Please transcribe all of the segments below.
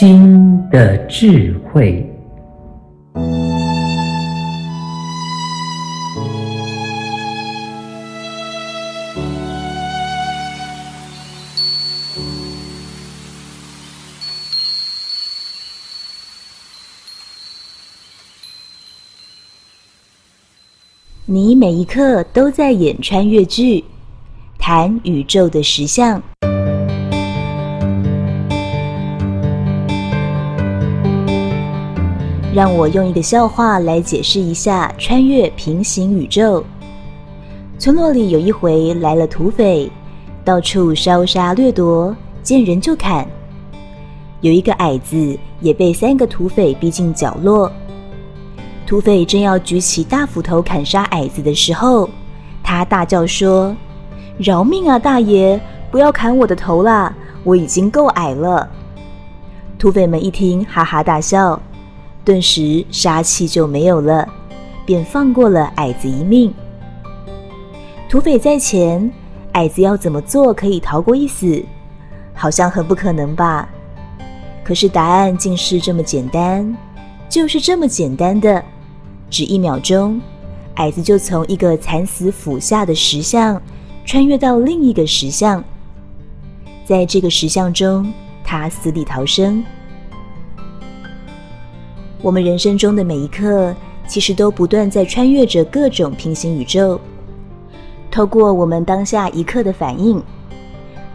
心的智慧。你每一刻都在演穿越剧，谈宇宙的实相。让我用一个笑话来解释一下穿越平行宇宙。村落里有一回来了土匪，到处烧杀掠夺，见人就砍。有一个矮子也被三个土匪逼进角落。土匪正要举起大斧头砍杀矮子的时候，他大叫说：“饶命啊，大爷，不要砍我的头啦，我已经够矮了。”土匪们一听，哈哈大笑，顿时杀气就没有了，便放过了矮子一命。土匪在前，矮子要怎么做可以逃过一死？好像很不可能吧？可是答案竟是这么简单，就是这么简单的。只一秒钟，矮子就从一个惨死斧下的石像穿越到另一个石像，在这个石像中，他死里逃生。我们人生中的每一刻，其实都不断在穿越着各种平行宇宙，透过我们当下一刻的反应，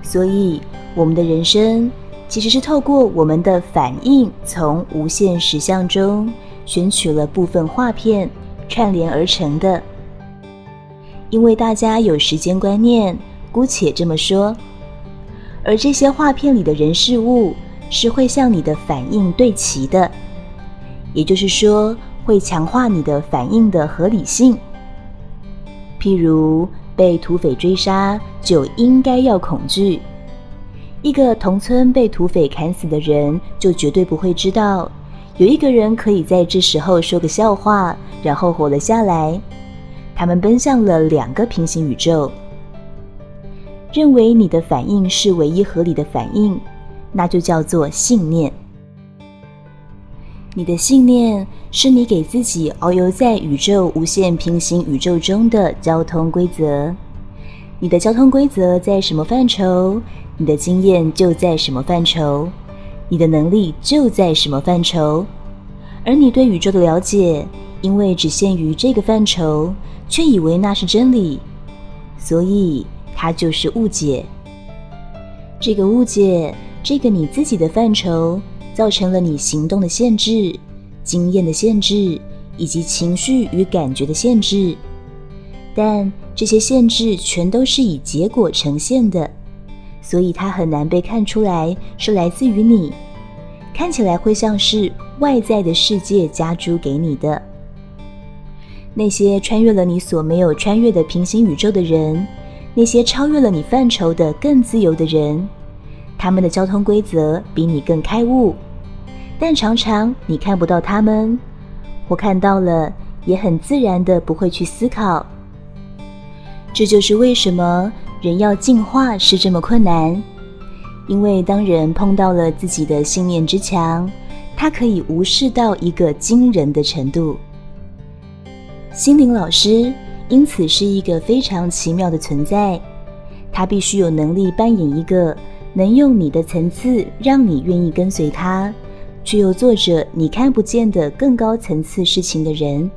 所以我们的人生其实是透过我们的反应，从无限实相中。选取了部分画片串联而成的，因为大家有时间观念，姑且这么说。而这些画片里的人事物是会向你的反应对齐的，也就是说，会强化你的反应的合理性。譬如被土匪追杀，就应该要恐惧；一个同村被土匪砍死的人，就绝对不会知道。有一个人可以在这时候说个笑话，然后活了下来。他们奔向了两个平行宇宙，认为你的反应是唯一合理的反应，那就叫做信念。你的信念是你给自己遨游在宇宙无限平行宇宙中的交通规则。你的交通规则在什么范畴，你的经验就在什么范畴。你的能力就在什么范畴，而你对宇宙的了解，因为只限于这个范畴，却以为那是真理，所以它就是误解。这个误解，这个你自己的范畴，造成了你行动的限制、经验的限制，以及情绪与感觉的限制。但这些限制全都是以结果呈现的。所以它很难被看出来是来自于你，看起来会像是外在的世界加诸给你的。那些穿越了你所没有穿越的平行宇宙的人，那些超越了你范畴的更自由的人，他们的交通规则比你更开悟，但常常你看不到他们，我看到了也很自然的不会去思考。这就是为什么。人要进化是这么困难，因为当人碰到了自己的信念之墙，他可以无视到一个惊人的程度。心灵老师因此是一个非常奇妙的存在，他必须有能力扮演一个能用你的层次让你愿意跟随他，却又做着你看不见的更高层次事情的人，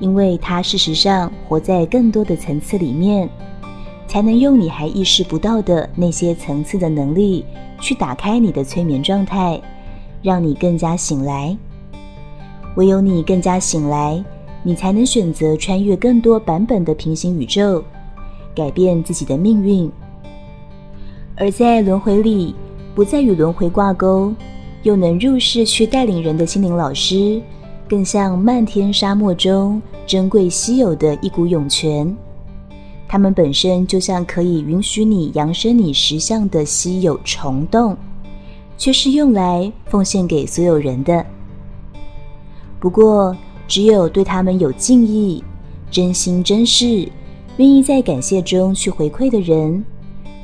因为他事实上活在更多的层次里面。才能用你还意识不到的那些层次的能力，去打开你的催眠状态，让你更加醒来。唯有你更加醒来，你才能选择穿越更多版本的平行宇宙，改变自己的命运。而在轮回里，不再与轮回挂钩，又能入世去带领人的心灵老师，更像漫天沙漠中珍贵稀有的一股涌泉。它们本身就像可以允许你扬升你实相的稀有虫洞，却是用来奉献给所有人的。不过，只有对他们有敬意、真心真事、愿意在感谢中去回馈的人，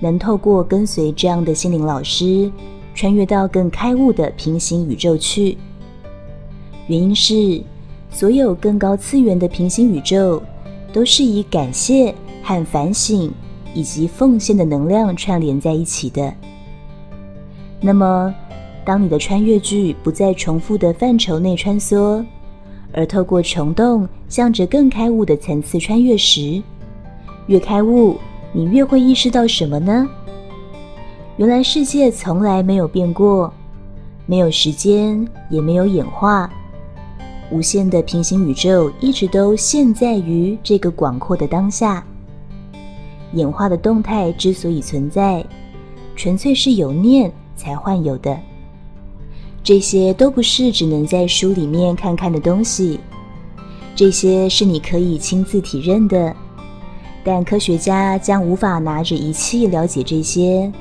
能透过跟随这样的心灵老师，穿越到更开悟的平行宇宙去。原因是，所有更高次元的平行宇宙，都是以感谢和反省以及奉献的能量串联在一起的。那么，当你的穿越剧不再重复的范畴内穿梭，而透过虫洞向着更开悟的层次穿越时，越开悟，你越会意识到什么呢？原来世界从来没有变过，没有时间，也没有演化，无限的平行宇宙一直都现在于这个广阔的当下。演化的动态之所以存在，纯粹是有念才幻有的。这些都不是只能在书里面看看的东西，这些是你可以亲自体认的。但科学家将无法拿着仪器了解这些，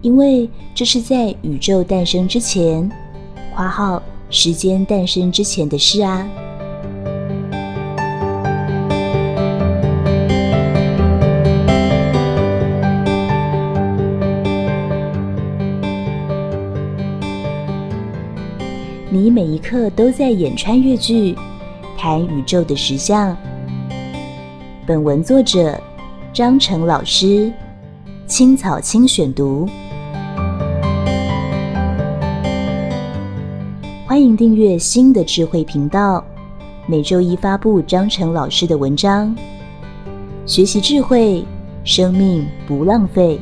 因为这是在宇宙诞生之前（括号时间诞生之前）的事啊。你每一刻都在演穿越剧，谈宇宙的实相。本文作者张成老师，青草青选读。欢迎订阅新的智慧频道，每周一发布张成老师的文章。学习智慧，生命不浪费。